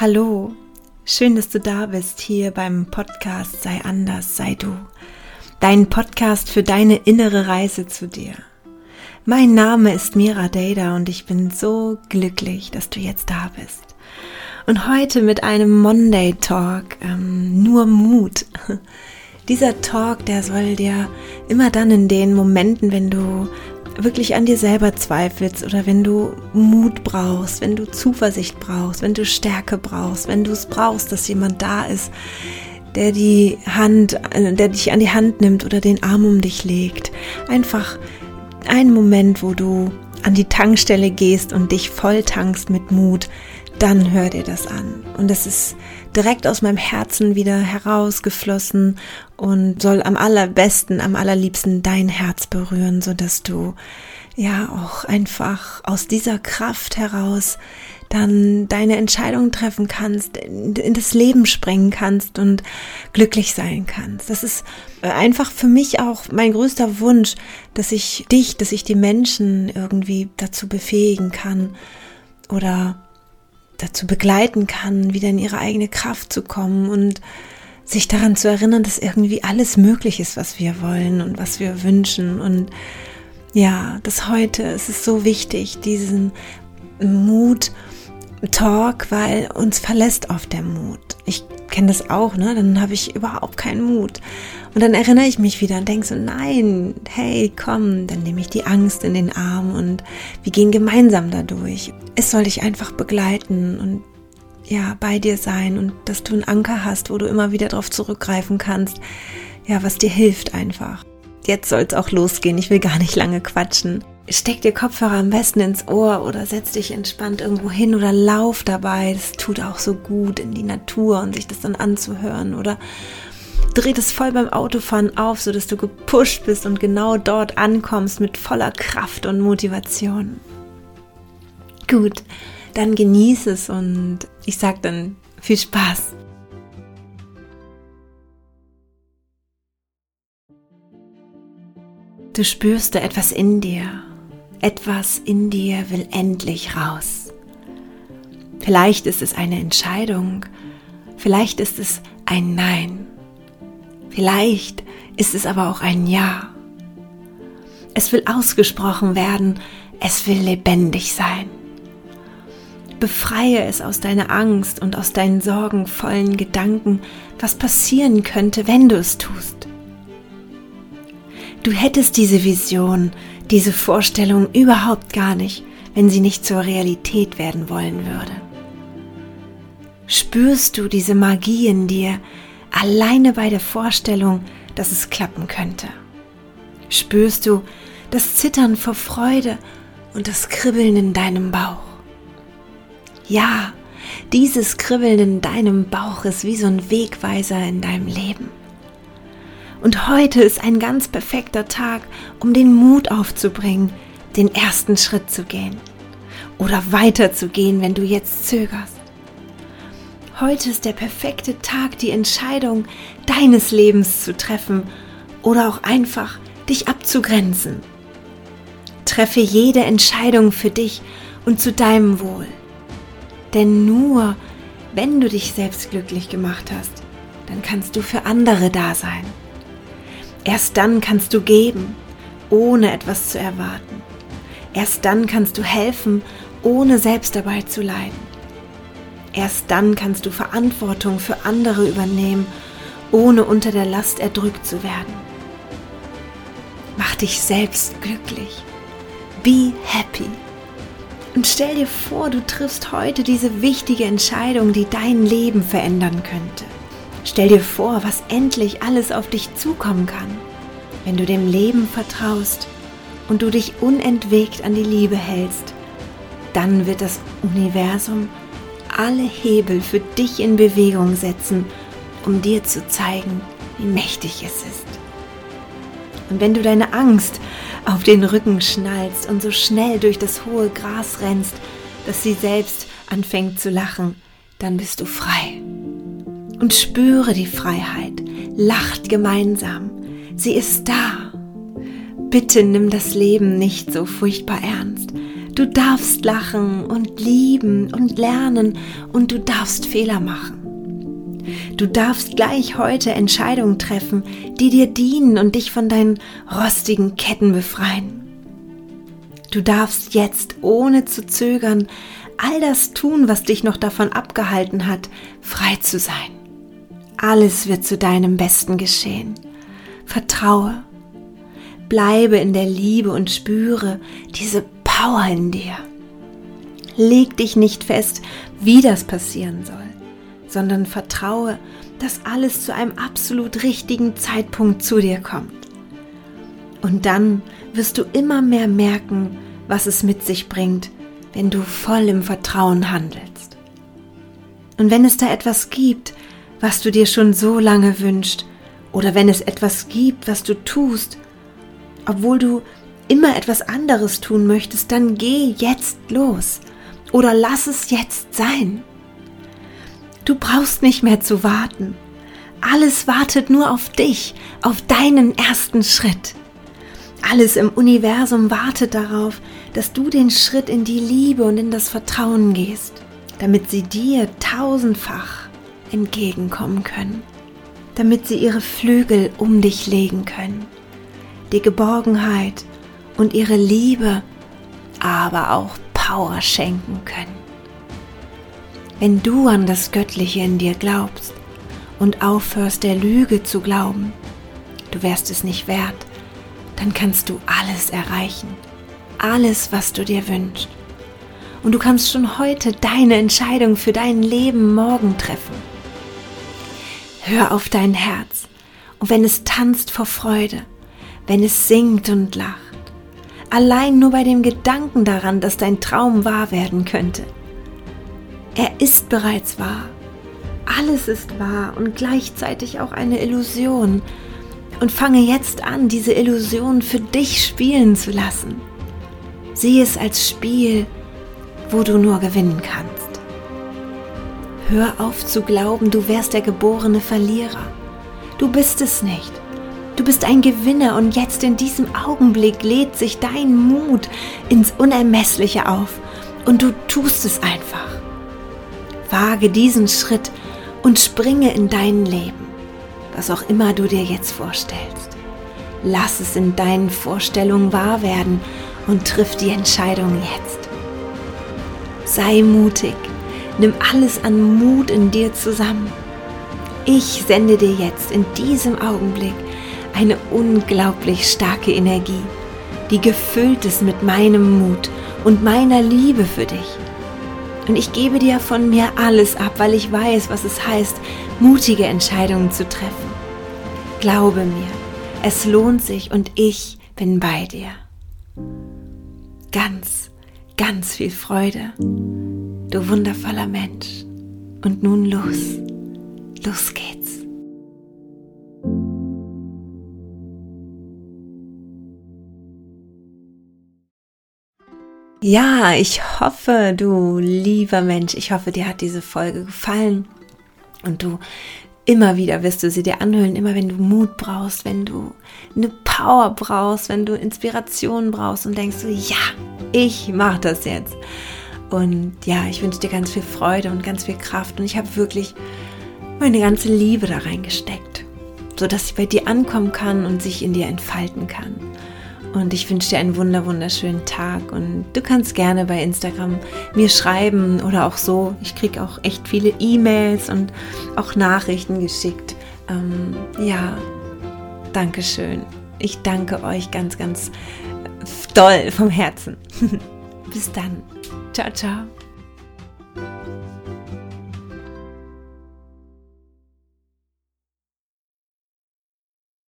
Hallo, schön, dass du da bist hier beim Podcast Sei anders, sei du. Dein Podcast für deine innere Reise zu dir. Mein Name ist Mira Dada und ich bin so glücklich, dass du jetzt da bist. Und heute mit einem Monday Talk, ähm, nur Mut. Dieser Talk, der soll dir immer dann in den Momenten, wenn du wirklich an dir selber zweifelst oder wenn du Mut brauchst, wenn du Zuversicht brauchst, wenn du Stärke brauchst, wenn du es brauchst, dass jemand da ist, der die Hand, äh, der dich an die Hand nimmt oder den Arm um dich legt. Einfach ein Moment, wo du an die Tankstelle gehst und dich voll tankst mit Mut, dann hör dir das an. Und es ist direkt aus meinem Herzen wieder herausgeflossen und soll am allerbesten, am allerliebsten dein Herz berühren, so dass du ja auch einfach aus dieser Kraft heraus dann deine Entscheidungen treffen kannst, in das Leben springen kannst und glücklich sein kannst. Das ist einfach für mich auch mein größter Wunsch, dass ich dich, dass ich die Menschen irgendwie dazu befähigen kann oder dazu begleiten kann, wieder in ihre eigene Kraft zu kommen und sich daran zu erinnern, dass irgendwie alles möglich ist, was wir wollen und was wir wünschen. Und ja, das heute, es ist so wichtig, diesen Mut, Talk, weil uns verlässt oft der Mut. Ich kenne das auch, ne? Dann habe ich überhaupt keinen Mut. Und dann erinnere ich mich wieder und denke so, nein, hey, komm, dann nehme ich die Angst in den Arm und wir gehen gemeinsam dadurch. Es soll dich einfach begleiten und ja, bei dir sein und dass du einen Anker hast, wo du immer wieder drauf zurückgreifen kannst. Ja, was dir hilft einfach. Jetzt soll es auch losgehen. Ich will gar nicht lange quatschen. Steck dir Kopfhörer am besten ins Ohr oder setz dich entspannt irgendwo hin oder lauf dabei. Das tut auch so gut in die Natur und sich das dann anzuhören oder dreh das voll beim Autofahren auf, sodass du gepusht bist und genau dort ankommst mit voller Kraft und Motivation. Gut, dann genieß es und ich sag dann viel Spaß. Du spürst da etwas in dir. Etwas in dir will endlich raus. Vielleicht ist es eine Entscheidung, vielleicht ist es ein Nein, vielleicht ist es aber auch ein Ja. Es will ausgesprochen werden, es will lebendig sein. Befreie es aus deiner Angst und aus deinen sorgenvollen Gedanken, was passieren könnte, wenn du es tust. Du hättest diese Vision, diese Vorstellung überhaupt gar nicht, wenn sie nicht zur Realität werden wollen würde. Spürst du diese Magie in dir alleine bei der Vorstellung, dass es klappen könnte? Spürst du das Zittern vor Freude und das Kribbeln in deinem Bauch? Ja, dieses Kribbeln in deinem Bauch ist wie so ein Wegweiser in deinem Leben. Und heute ist ein ganz perfekter Tag, um den Mut aufzubringen, den ersten Schritt zu gehen oder weiterzugehen, wenn du jetzt zögerst. Heute ist der perfekte Tag, die Entscheidung deines Lebens zu treffen oder auch einfach dich abzugrenzen. Treffe jede Entscheidung für dich und zu deinem Wohl. Denn nur wenn du dich selbst glücklich gemacht hast, dann kannst du für andere da sein. Erst dann kannst du geben, ohne etwas zu erwarten. Erst dann kannst du helfen, ohne selbst dabei zu leiden. Erst dann kannst du Verantwortung für andere übernehmen, ohne unter der Last erdrückt zu werden. Mach dich selbst glücklich. Be happy. Und stell dir vor, du triffst heute diese wichtige Entscheidung, die dein Leben verändern könnte. Stell dir vor, was endlich alles auf dich zukommen kann, wenn du dem Leben vertraust und du dich unentwegt an die Liebe hältst. Dann wird das Universum alle Hebel für dich in Bewegung setzen, um dir zu zeigen, wie mächtig es ist. Und wenn du deine Angst auf den Rücken schnallst und so schnell durch das hohe Gras rennst, dass sie selbst anfängt zu lachen, dann bist du frei. Und spüre die Freiheit, lacht gemeinsam, sie ist da. Bitte nimm das Leben nicht so furchtbar ernst. Du darfst lachen und lieben und lernen und du darfst Fehler machen. Du darfst gleich heute Entscheidungen treffen, die dir dienen und dich von deinen rostigen Ketten befreien. Du darfst jetzt ohne zu zögern all das tun, was dich noch davon abgehalten hat, frei zu sein. Alles wird zu deinem Besten geschehen. Vertraue. Bleibe in der Liebe und spüre diese Power in dir. Leg dich nicht fest, wie das passieren soll, sondern vertraue, dass alles zu einem absolut richtigen Zeitpunkt zu dir kommt. Und dann wirst du immer mehr merken, was es mit sich bringt, wenn du voll im Vertrauen handelst. Und wenn es da etwas gibt, was du dir schon so lange wünschst, oder wenn es etwas gibt, was du tust, obwohl du immer etwas anderes tun möchtest, dann geh jetzt los oder lass es jetzt sein. Du brauchst nicht mehr zu warten. Alles wartet nur auf dich, auf deinen ersten Schritt. Alles im Universum wartet darauf, dass du den Schritt in die Liebe und in das Vertrauen gehst, damit sie dir tausendfach entgegenkommen können, damit sie ihre Flügel um dich legen können, die Geborgenheit und ihre Liebe, aber auch Power schenken können. Wenn du an das Göttliche in dir glaubst und aufhörst der Lüge zu glauben, du wärst es nicht wert, dann kannst du alles erreichen, alles, was du dir wünschst. Und du kannst schon heute deine Entscheidung für dein Leben morgen treffen. Hör auf dein Herz und wenn es tanzt vor Freude, wenn es singt und lacht, allein nur bei dem Gedanken daran, dass dein Traum wahr werden könnte. Er ist bereits wahr. Alles ist wahr und gleichzeitig auch eine Illusion, und fange jetzt an, diese Illusion für dich spielen zu lassen. Sieh es als Spiel, wo du nur gewinnen kannst. Hör auf zu glauben, du wärst der geborene Verlierer. Du bist es nicht. Du bist ein Gewinner und jetzt in diesem Augenblick lädt sich dein Mut ins Unermessliche auf und du tust es einfach. Wage diesen Schritt und springe in dein Leben was auch immer du dir jetzt vorstellst. Lass es in deinen Vorstellungen wahr werden und triff die Entscheidung jetzt. Sei mutig, nimm alles an Mut in dir zusammen. Ich sende dir jetzt in diesem Augenblick eine unglaublich starke Energie, die gefüllt ist mit meinem Mut und meiner Liebe für dich. Und ich gebe dir von mir alles ab, weil ich weiß, was es heißt, mutige Entscheidungen zu treffen. Glaube mir, es lohnt sich und ich bin bei dir. Ganz, ganz viel Freude, du wundervoller Mensch. Und nun los, los geht's. Ja, ich hoffe, du lieber Mensch, ich hoffe, dir hat diese Folge gefallen und du Immer wieder wirst du sie dir anhören, immer wenn du Mut brauchst, wenn du eine Power brauchst, wenn du Inspiration brauchst und denkst so, ja, ich mache das jetzt. Und ja, ich wünsche dir ganz viel Freude und ganz viel Kraft und ich habe wirklich meine ganze Liebe da reingesteckt, sodass sie bei dir ankommen kann und sich in dir entfalten kann. Und ich wünsche dir einen wunder wunderschönen Tag und du kannst gerne bei Instagram mir schreiben oder auch so. Ich kriege auch echt viele E-Mails und auch Nachrichten geschickt. Ähm, ja, Dankeschön. Ich danke euch ganz, ganz doll vom Herzen. Bis dann. Ciao, ciao.